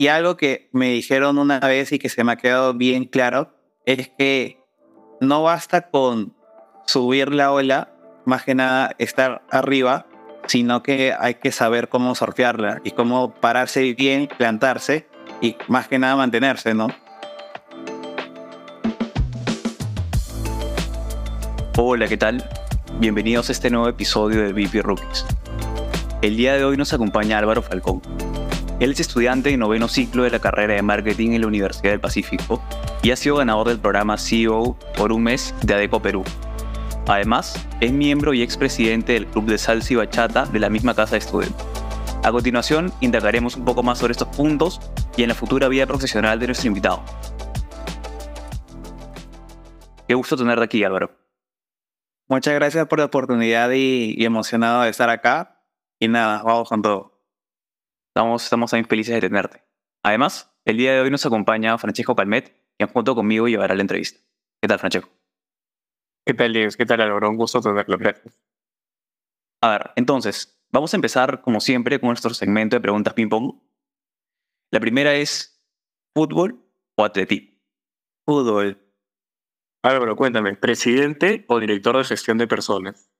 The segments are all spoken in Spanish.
Y algo que me dijeron una vez y que se me ha quedado bien claro es que no basta con subir la ola, más que nada estar arriba, sino que hay que saber cómo surfearla y cómo pararse bien, plantarse y más que nada mantenerse, ¿no? Hola, ¿qué tal? Bienvenidos a este nuevo episodio de VP Rookies. El día de hoy nos acompaña Álvaro Falcón. Él es estudiante de noveno ciclo de la carrera de marketing en la Universidad del Pacífico y ha sido ganador del programa CEO por un mes de ADECO Perú. Además, es miembro y expresidente del Club de Salsa y Bachata de la misma casa de estudio. A continuación, indagaremos un poco más sobre estos puntos y en la futura vida profesional de nuestro invitado. Qué gusto tenerte aquí, Álvaro. Muchas gracias por la oportunidad y, emocionado de estar acá. Y nada, vamos con todo. Estamos, estamos también felices de tenerte. Además, el día de hoy nos acompaña Francesco Calmet, quien junto conmigo llevará la entrevista. ¿Qué tal, Francesco? ¿Qué tal, Diego? ¿Qué tal, Álvaro? Un gusto tenerlo. Gracias. A ver, entonces, vamos a empezar, como siempre, con nuestro segmento de preguntas ping-pong. La primera es, ¿fútbol o atletismo? Fútbol. Álvaro, cuéntame, ¿presidente o director de gestión de personas?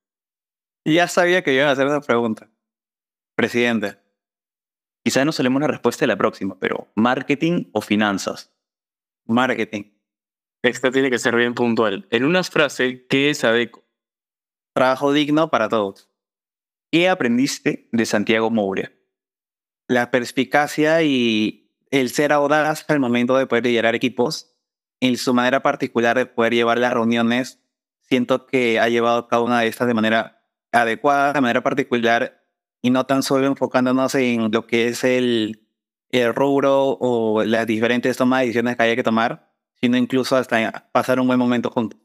Ya sabía que iban a hacer esa pregunta. Presidente. Quizás no solemos la respuesta de la próxima, pero ¿marketing o finanzas? Marketing. Esta tiene que ser bien puntual. En una frase, ¿qué es ADECO? Trabajo digno para todos. ¿Qué aprendiste de Santiago Moure? La perspicacia y el ser audaz al momento de poder liderar equipos. En su manera particular de poder llevar las reuniones, siento que ha llevado cada una de estas de manera adecuada, de manera particular, y no tan solo enfocándonos en lo que es el, el rubro o las diferentes tomas de decisiones que haya que tomar, sino incluso hasta pasar un buen momento juntos.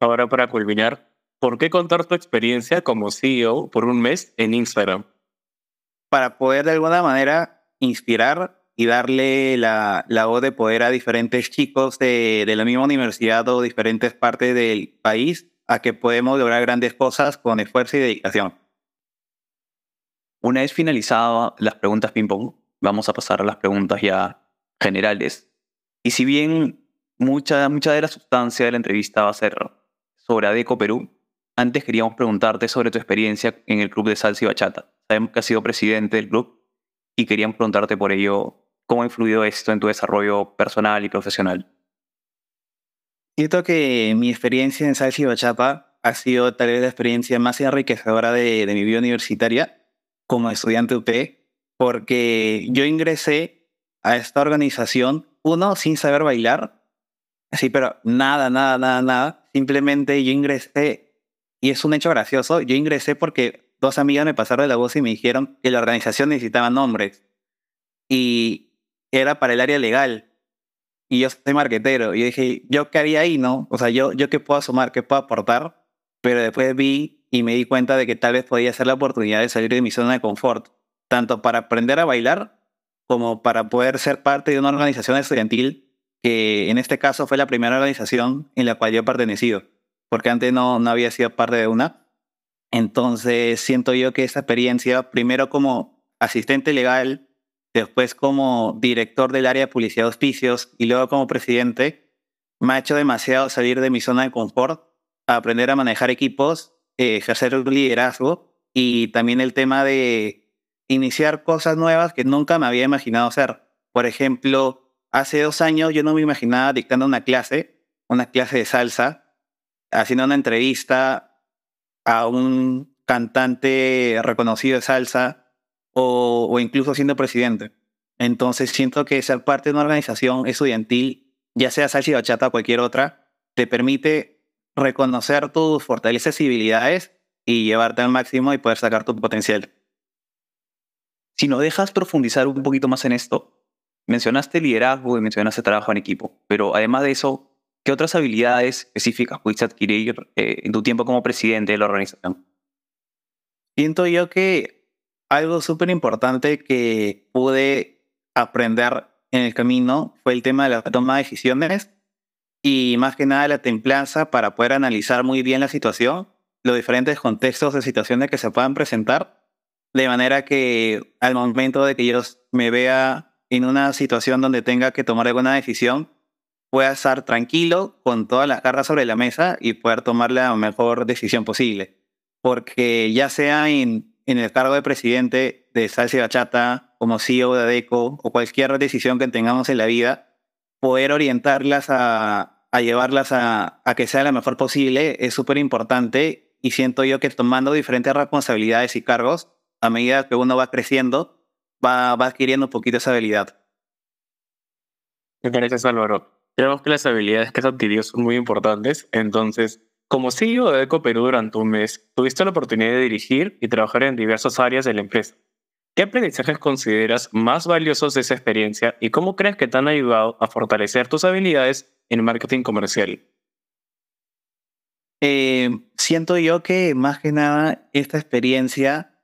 Ahora para culminar, ¿por qué contar tu experiencia como CEO por un mes en Instagram? Para poder de alguna manera inspirar y darle la, la voz de poder a diferentes chicos de, de la misma universidad o diferentes partes del país a que podemos lograr grandes cosas con esfuerzo y dedicación. Una vez finalizadas las preguntas ping-pong, vamos a pasar a las preguntas ya generales y si bien mucha, mucha de la sustancia de la entrevista va a ser sobre ADECO Perú, antes queríamos preguntarte sobre tu experiencia en el club de salsa y bachata. Sabemos que has sido presidente del club y queríamos preguntarte por ello cómo ha influido esto en tu desarrollo personal y profesional. Siento que mi experiencia en salsa y bachata ha sido tal vez la experiencia más enriquecedora de, de mi vida universitaria como estudiante UP, porque yo ingresé a esta organización uno, sin saber bailar. Sí, pero nada, nada, nada, nada. Simplemente yo ingresé, y es un hecho gracioso, yo ingresé porque dos amigas me pasaron de la voz y me dijeron que la organización necesitaba nombres. Y era para el área legal. Y yo soy marquetero. Y dije, ¿yo qué haría ahí, no? O sea, ¿yo, yo qué puedo asomar, qué puedo aportar? Pero después vi y me di cuenta de que tal vez podía ser la oportunidad de salir de mi zona de confort, tanto para aprender a bailar como para poder ser parte de una organización estudiantil que en este caso fue la primera organización en la cual yo he pertenecido, porque antes no, no había sido parte de una. Entonces siento yo que esa experiencia, primero como asistente legal, después como director del área de publicidad de auspicios y luego como presidente, me ha hecho demasiado salir de mi zona de confort, aprender a manejar equipos, eh, ejercer un liderazgo y también el tema de iniciar cosas nuevas que nunca me había imaginado hacer. Por ejemplo, hace dos años yo no me imaginaba dictando una clase, una clase de salsa, haciendo una entrevista a un cantante reconocido de salsa o, o incluso siendo presidente. Entonces siento que ser parte de una organización estudiantil, ya sea salsa y bachata o cualquier otra, te permite reconocer tus fortalezas y habilidades y llevarte al máximo y poder sacar tu potencial. Si nos dejas profundizar un poquito más en esto, mencionaste liderazgo y mencionaste trabajo en equipo, pero además de eso, ¿qué otras habilidades específicas pudiste adquirir eh, en tu tiempo como presidente de la organización? Siento yo que algo súper importante que pude aprender en el camino fue el tema de la toma de decisiones y más que nada la templanza para poder analizar muy bien la situación, los diferentes contextos de situaciones que se puedan presentar de manera que al momento de que yo me vea en una situación donde tenga que tomar alguna decisión, pueda estar tranquilo con todas las cartas sobre la mesa y poder tomar la mejor decisión posible. Porque ya sea en, en el cargo de presidente de Salsa Bachata, como CEO de ADECO o cualquier decisión que tengamos en la vida, poder orientarlas a, a llevarlas a, a, que sea la mejor posible es súper importante y siento yo que tomando diferentes responsabilidades y cargos, a medida que uno va creciendo, va, va adquiriendo un poquito esa habilidad. Gracias, Álvaro. Creemos que las habilidades que has adquirido son muy importantes. Entonces, como CEO de Eco Perú durante un mes, tuviste la oportunidad de dirigir y trabajar en diversas áreas de la empresa. ¿Qué aprendizajes consideras más valiosos de esa experiencia y cómo crees que te han ayudado a fortalecer tus habilidades en marketing comercial? Eh, siento yo que más que nada esta experiencia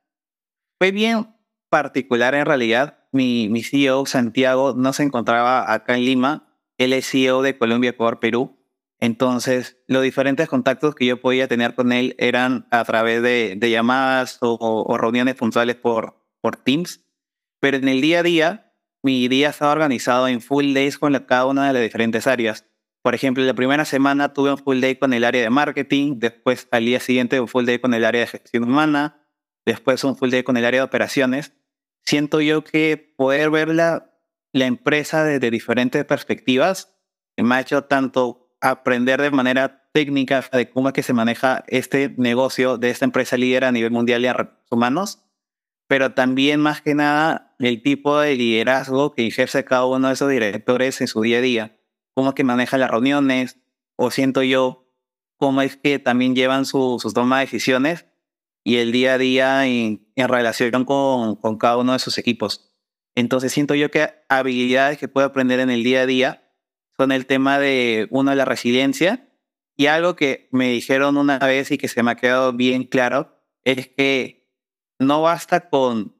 fue bien particular en realidad. Mi, CEO, Santiago, no se encontraba acá en Lima, él es CEO de Colombia Ecuador Perú. Entonces, los diferentes contactos que yo podía tener con él eran a través de, llamadas o, reuniones puntuales por, por Teams. Pero en el día a día, mi día estaba organizado en full days con la, cada una de las diferentes áreas. Por ejemplo, la primera semana tuve un full day con el área de marketing, después al día siguiente un full day con el área de gestión humana, después un full day con el área de operaciones. Siento yo que poder verla la empresa desde diferentes perspectivas me ha hecho tanto aprender de manera técnica de cómo es que se maneja este negocio de esta empresa líder a nivel mundial de recursos humanos, pero también más que nada el tipo de liderazgo que ejerce cada uno de esos directores en su día a día, cómo que maneja las reuniones, o siento yo, cómo es que también llevan su, sus tomas de decisiones y el día a día en, en relación con, con cada uno de sus equipos. Entonces siento yo que habilidades que puedo aprender en el día a día son el tema de, uno, la resiliencia y algo que me dijeron una vez y que se me ha quedado bien claro es que no basta con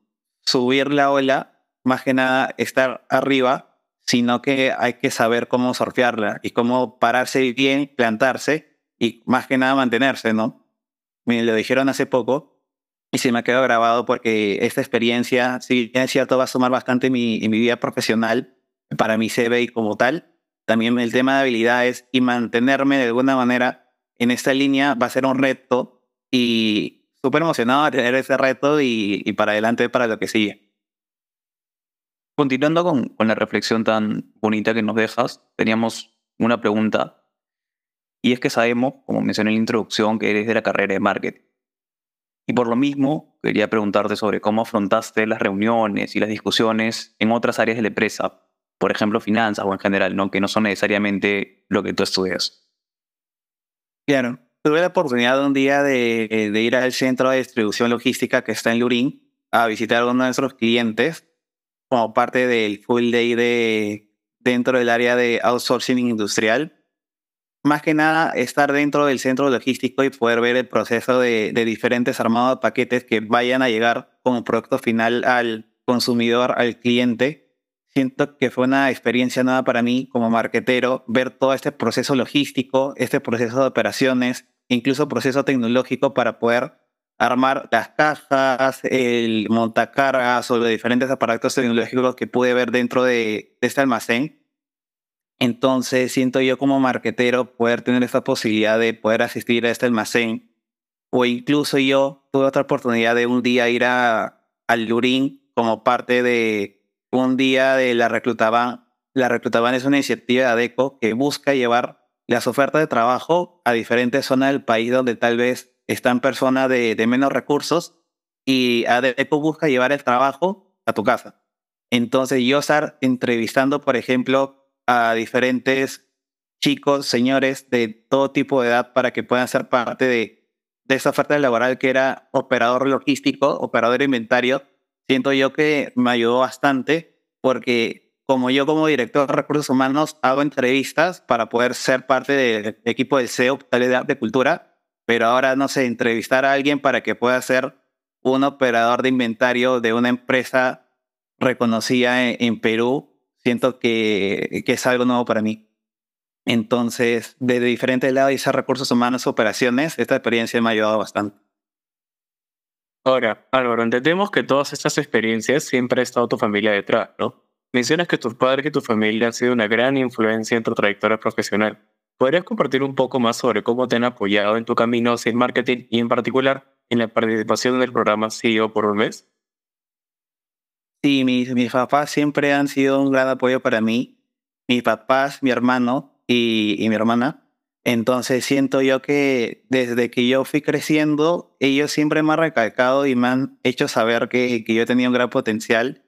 subir la ola, más que nada estar arriba, sino que hay que saber cómo surfearla y cómo pararse bien, plantarse y más que nada mantenerse, ¿no? Me lo dijeron hace poco y se me ha quedado grabado porque esta experiencia, sí, es cierto, va a sumar bastante en mi, vida profesional, para mi CV como tal. También el tema de habilidades y mantenerme de alguna manera en esta línea va a ser un reto y súper emocionado de tener ese reto y, para adelante para lo que sigue. Continuando con, con la reflexión tan bonita que nos dejas, teníamos una pregunta y es que sabemos, como mencioné en la introducción, que eres de la carrera de marketing. Y por lo mismo, quería preguntarte sobre cómo afrontaste las reuniones y las discusiones en otras áreas de la empresa, por ejemplo, finanzas o en general, ¿no? que no son necesariamente lo que tú estudias. Claro, tuve la oportunidad un día de, de ir al centro de distribución logística que está en Lurín a visitar a uno de nuestros clientes como parte del full day de, dentro del área de outsourcing industrial más que nada estar dentro del centro logístico y poder ver el proceso de, de diferentes armados de paquetes que vayan a llegar como producto final al consumidor, al cliente. Siento que fue una experiencia nueva para mí como marketero ver todo este proceso logístico, este proceso de operaciones, incluso proceso tecnológico para poder armar las cajas, el montacargas o los diferentes aparatos tecnológicos que pude ver dentro de, de este almacén entonces siento yo como marquetero poder tener esta posibilidad de poder asistir a este almacén. O incluso yo tuve otra oportunidad de un día ir a, al Lurín como parte de un día de la Reclutaban. La Reclutaban es una iniciativa de ADECO que busca llevar las ofertas de trabajo a diferentes zonas del país donde tal vez están personas de, de menos recursos y ADECO busca llevar el trabajo a tu casa. Entonces yo estar entrevistando, por ejemplo, a diferentes chicos, señores de todo tipo de edad para que puedan ser parte de, de esa oferta laboral que era operador logístico, operador inventario. Siento yo que me ayudó bastante porque como yo como director de recursos humanos hago entrevistas para poder ser parte del equipo del SEO, tal de, de cultura, pero ahora no sé, entrevistar a alguien para que pueda ser un operador de inventario de una empresa reconocida en, en Perú siento que, que, es algo nuevo para mí. Entonces, desde diferentes lados, y recursos humanos, operaciones, esta experiencia me ha ayudado bastante. Ahora, Álvaro, entendemos que todas estas experiencias siempre ha estado tu familia detrás, ¿no? mencionas que tus padres y tu familia han sido una gran influencia en tu trayectoria profesional. ¿Podrías compartir un poco más sobre cómo te han apoyado en tu camino hacia el marketing y en particular en la participación en el programa CEO por un mes? Sí, mis, mis papás siempre han sido un gran apoyo para mí. Mis papás, mi hermano y mi hermana. Entonces siento yo que desde que yo fui creciendo, ellos siempre me han recalcado y me han hecho saber que, que yo tenía un gran potencial.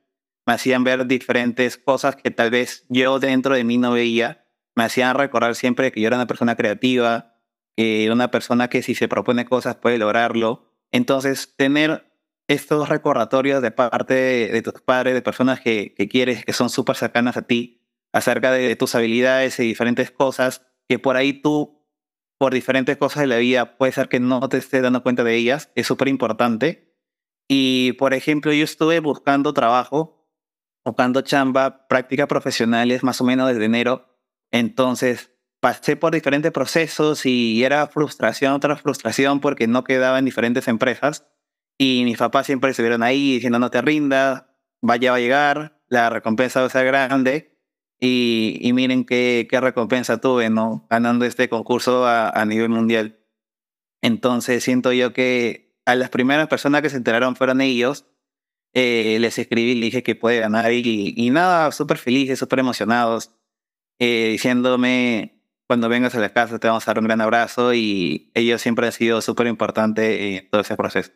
Me hacían ver diferentes cosas que tal vez yo dentro de mí no veía. Me hacían recordar siempre que yo era una persona creativa, que una persona que si se propone cosas puede lograrlo. Entonces, tener estos recordatorios de parte de, tus padres, de personas que, que quieres, que son súper cercanas a ti, acerca de, tus habilidades y diferentes cosas, que por ahí tú, por diferentes cosas de la vida, puede ser que no te estés dando cuenta de ellas, es súper importante. Y, por ejemplo, yo estuve buscando trabajo, buscando chamba, prácticas profesionales, más o menos desde enero. Entonces, pasé por diferentes procesos y era frustración tras frustración porque no quedaba en diferentes empresas. Y mis papás siempre estuvieron ahí diciendo no te rindas, vaya va a llegar, la recompensa va a ser grande. Y, y miren qué, qué, recompensa tuve, ¿no? Ganando este concurso a, a, nivel mundial. Entonces siento yo que a las primeras personas que se enteraron fueron ellos. Eh, les escribí, les dije que puede ganar y, y nada, súper felices, súper emocionados, eh, diciéndome, cuando vengas a la casa te vamos a dar un gran abrazo y ellos siempre han sido súper importantes en todo ese proceso.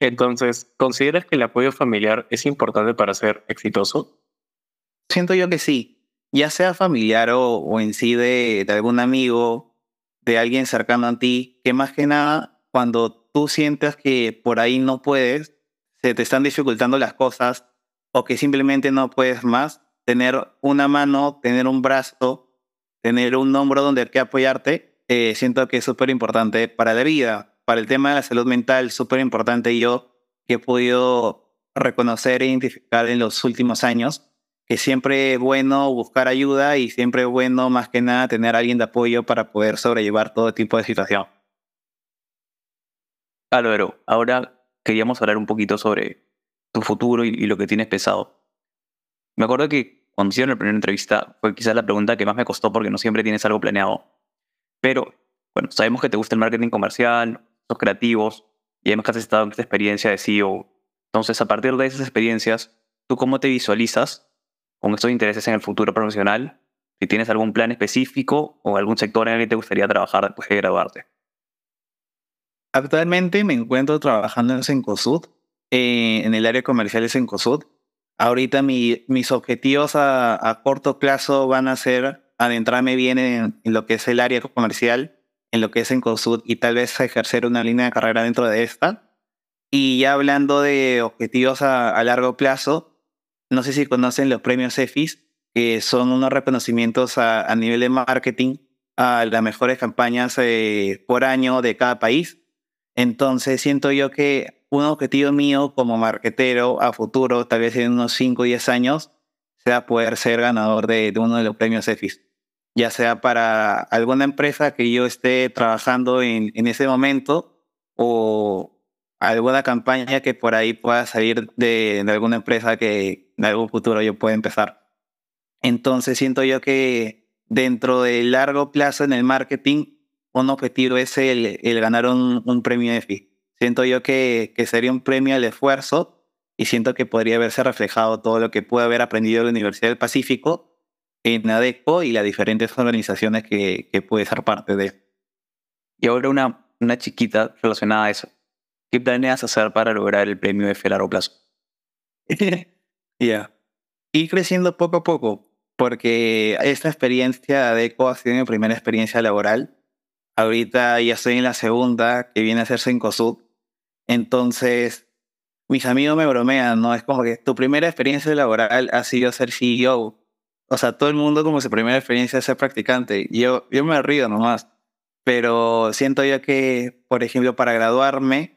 Entonces, ¿consideras que el apoyo familiar es importante para ser exitoso? Siento yo que sí, ya sea familiar o, o en sí de, algún amigo, de alguien cercano a ti, que más que nada, cuando tú sientas que por ahí no puedes, se te están dificultando las cosas o que simplemente no puedes más, tener una mano, tener un brazo, tener un hombro donde que apoyarte, eh, siento que es súper importante para la vida. Para el tema de la salud mental, súper importante yo que he podido reconocer e identificar en los últimos años, que siempre es bueno buscar ayuda y siempre es bueno más que nada tener a alguien de apoyo para poder sobrellevar todo tipo de situación. Álvaro, ahora queríamos hablar un poquito sobre tu futuro y, lo que tienes pensado. Me acuerdo que cuando hicieron la primera entrevista fue quizás la pregunta que más me costó porque no siempre tienes algo planeado. Pero, bueno, sabemos que te gusta el marketing comercial, sos creativos y además que has estado en esta experiencia de CEO. Entonces, a partir de esas experiencias, ¿tú cómo te visualizas con estos intereses en el futuro profesional? Si tienes algún plan específico o algún sector en el que te gustaría trabajar después de graduarte. Actualmente me encuentro trabajando en Sencosud, eh, en el área comercial de Sencosud. Ahorita mi, mis objetivos a, corto plazo van a ser adentrarme bien en, lo que es el área comercial, en lo que es en COSUD y tal vez ejercer una línea de carrera dentro de esta. Y ya hablando de objetivos a largo plazo, no sé si conocen los premios EFIS, que son unos reconocimientos a, a nivel de marketing a las mejores campañas eh, por año de cada país. Entonces siento yo que un objetivo mío como marketero a futuro, tal vez en unos 5 o 10 años, sea poder ser ganador de, de uno de los premios EFIS ya sea para alguna empresa que yo esté trabajando en, en ese momento o alguna campaña que por ahí pueda salir de, de, alguna empresa que en algún futuro yo pueda empezar. Entonces siento yo que dentro del largo plazo en el marketing, un objetivo es el, el ganar un, un premio EFI. Siento yo que, que sería un premio al esfuerzo y siento que podría haberse reflejado todo lo que pude haber aprendido en la Universidad del Pacífico en ADECO y las diferentes organizaciones que, que puede ser parte de. Y ahora una, una chiquita relacionada a eso. ¿Qué planeas hacer para lograr el premio de a largo plazo? Ya. yeah. Ir creciendo poco a poco, porque esta experiencia de ADECO ha sido mi primera experiencia laboral. Ahorita ya estoy en la segunda, que viene a hacerse en COSUD. Entonces, mis amigos me bromean, ¿no? Es como que tu primera experiencia laboral ha sido ser CEO o sea, todo el mundo como su primera experiencia es ser practicante. Yo, yo me río nomás. Pero siento yo que, por ejemplo, para graduarme,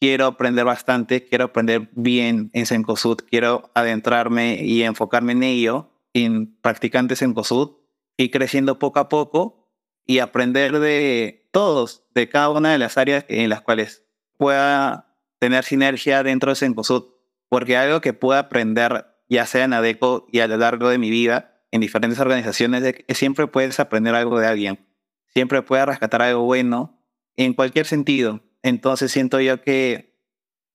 quiero aprender bastante, quiero aprender bien en Sencosud, quiero adentrarme y enfocarme en ello, en practicantes en COSUD, y creciendo poco a poco y aprender de todos, de cada una de las áreas en las cuales pueda tener sinergia dentro de Sencosud. Porque algo que pueda aprender ya sea en ADECO y a lo largo de mi vida, en diferentes organizaciones, que siempre puedes aprender algo de alguien. Siempre puedes rescatar algo bueno en cualquier sentido. Entonces siento yo que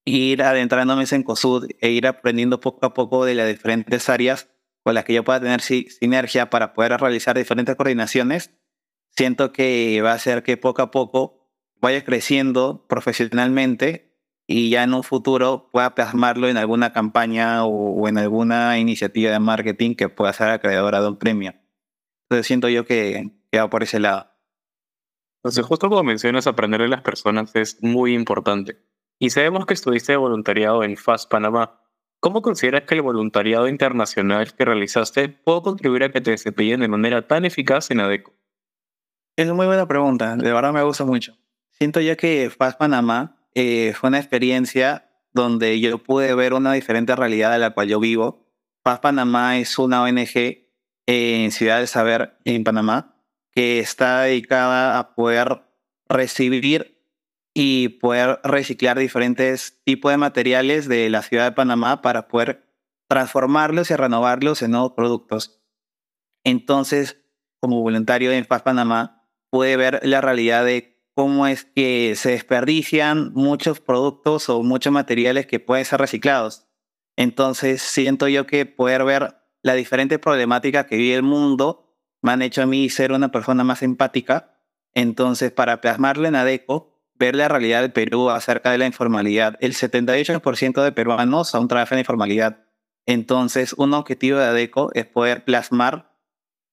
ir adentrándome en COSUD e ir aprendiendo poco a poco de las diferentes áreas con las que yo pueda tener sinergia para poder realizar diferentes coordinaciones, siento que va a hacer que poco a poco vaya creciendo profesionalmente y ya en un futuro pueda plasmarlo en alguna campaña o, en alguna iniciativa de marketing que pueda ser acreedora de un premio. Entonces siento yo que, que va por ese lado. Entonces, justo como mencionas, aprender de las personas es muy importante. Y sabemos que estuviste de voluntariado en FAS Panamá. ¿Cómo consideras que el voluntariado internacional que realizaste puede contribuir a que te desempeñen de manera tan eficaz en ADECO? Es una muy buena pregunta, de verdad me gusta mucho. Siento ya que FAS Panamá eh, fue una experiencia donde yo pude ver una diferente realidad de la cual yo vivo. FAS Panamá es una ONG en Ciudad del Saber, en Panamá, que está dedicada a poder recibir y poder reciclar diferentes tipos de materiales de la ciudad de Panamá para poder transformarlos y renovarlos en nuevos productos. Entonces, como voluntario en FAS Panamá, puede ver la realidad de cómo es que se desperdician muchos productos o muchos materiales que pueden ser reciclados. Entonces, siento yo que poder ver la diferente problemática que vive el mundo me han hecho a mí ser una persona más empática. Entonces, para plasmarlo en ADECO, ver la realidad del Perú acerca de la informalidad. El 78% de peruanos aún trabajan en informalidad. Entonces, un objetivo de ADECO es poder plasmar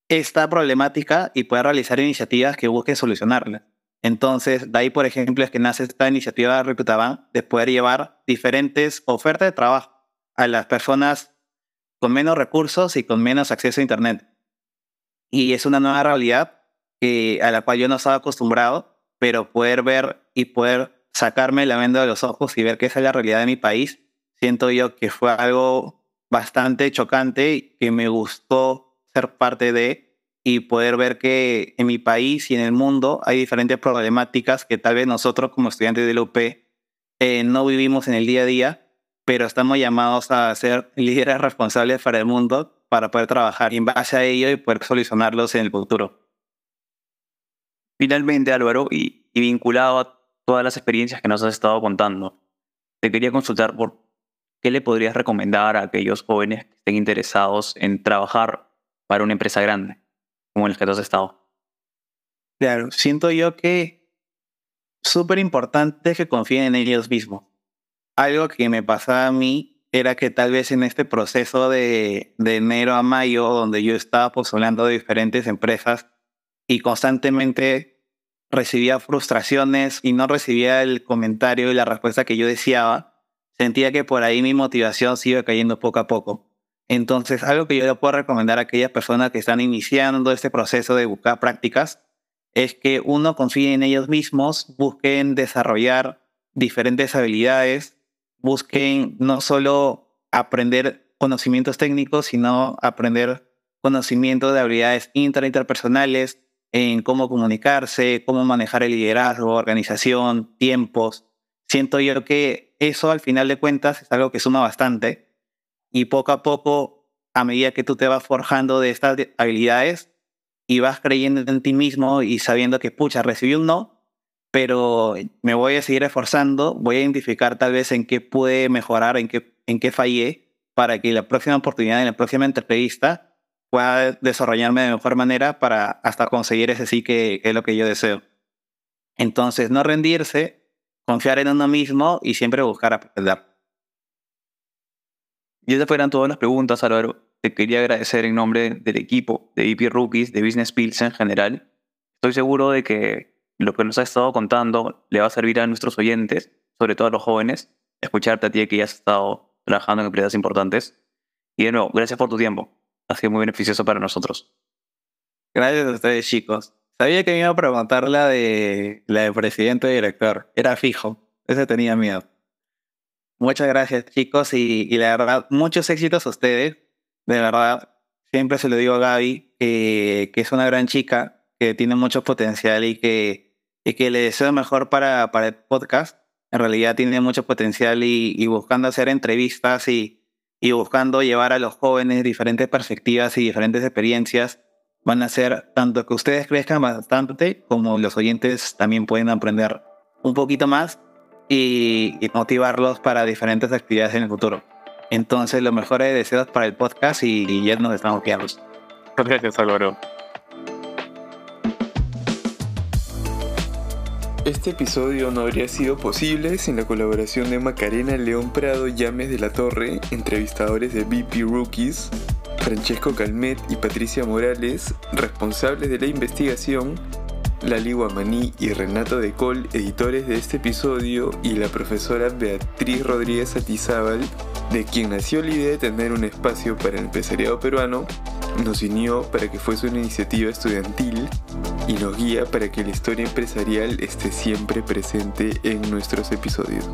esta problemática y poder realizar iniciativas que busquen solucionarla. Entonces, de ahí, por ejemplo, es que nace esta iniciativa de Reclutaban de poder llevar diferentes ofertas de trabajo a las personas con menos recursos y con menos acceso a Internet. Y es una nueva realidad que, a la cual yo no estaba acostumbrado, pero poder ver y poder sacarme la venda de los ojos y ver que esa es la realidad de mi país, siento yo que fue algo bastante chocante que me gustó ser parte de y poder ver que en mi país y en el mundo hay diferentes problemáticas que tal vez nosotros como estudiantes de la UP eh, no vivimos en el día a día, pero estamos llamados a ser líderes responsables para el mundo para poder trabajar en base a ello y poder solucionarlos en el futuro. Finalmente, Álvaro, y, vinculado a todas las experiencias que nos has estado contando, te quería consultar por qué le podrías recomendar a aquellos jóvenes que estén interesados en trabajar para una empresa grande, como en el que tú has estado. Claro, siento yo que súper importante que confíen en ellos mismos. Algo que me pasaba a mí era que tal vez en este proceso de, de enero a mayo, donde yo estaba postulando de diferentes empresas y constantemente recibía frustraciones y no recibía el comentario y la respuesta que yo deseaba, sentía que por ahí mi motivación se iba cayendo poco a poco. Entonces, algo que yo le puedo recomendar a aquellas personas que están iniciando este proceso de buscar prácticas es que uno confíe en ellos mismos, busquen desarrollar diferentes habilidades busquen no solo aprender conocimientos técnicos, sino aprender conocimientos de habilidades intra interpersonales, en cómo comunicarse, cómo manejar el liderazgo, organización, tiempos. Siento yo que eso al final de cuentas es algo que suma bastante y poco a poco, a medida que tú te vas forjando de estas habilidades y vas creyendo en ti mismo y sabiendo que, pucha, recibí un no, pero me voy a seguir esforzando, voy a identificar tal vez en qué puede mejorar, en qué, en qué fallé, para que la próxima oportunidad, en la próxima entrevista, pueda desarrollarme de mejor manera para hasta conseguir ese sí que, es lo que yo deseo. Entonces, no rendirse, confiar en uno mismo y siempre buscar aprender. Y esas fueran todas las preguntas, Álvaro. Te quería agradecer en nombre del equipo de VP Rookies, de Business Pills en general. Estoy seguro de que lo que nos has estado contando le va a servir a nuestros oyentes, sobre todo a los jóvenes, escucharte a ti que ya has estado trabajando en empresas importantes. Y de nuevo, gracias por tu tiempo. Ha sido muy beneficioso para nosotros. Gracias a ustedes, chicos. Sabía que me iba a preguntar la de, la de presidente y director. Era fijo. Ese tenía miedo. Muchas gracias, chicos. Y, y la verdad, muchos éxitos a ustedes. De verdad, siempre se lo digo a Gaby, que, que es una gran chica, que tiene mucho potencial y que y que le deseo mejor para, para el podcast. En realidad tiene mucho potencial y, buscando hacer entrevistas y, y buscando llevar a los jóvenes diferentes perspectivas y diferentes experiencias, van a hacer tanto que ustedes crezcan bastante como los oyentes también pueden aprender un poquito más y, motivarlos para diferentes actividades en el futuro. Entonces, lo mejor es deseos para el podcast y, ya nos estamos quedando. Gracias, Álvaro. Este episodio no habría sido posible sin la colaboración de Macarena León Prado Llames de la Torre, entrevistadores de BP Rookies, Francesco Calmet y Patricia Morales, responsables de la investigación, Lali Guamaní y Renato De Col, editores de este episodio, y la profesora Beatriz Rodríguez Atizábal, de quien nació la idea de tener un espacio para el empresariado peruano, nos unió para que fuese una iniciativa estudiantil y nos guía para que la historia empresarial esté siempre presente en nuestros episodios.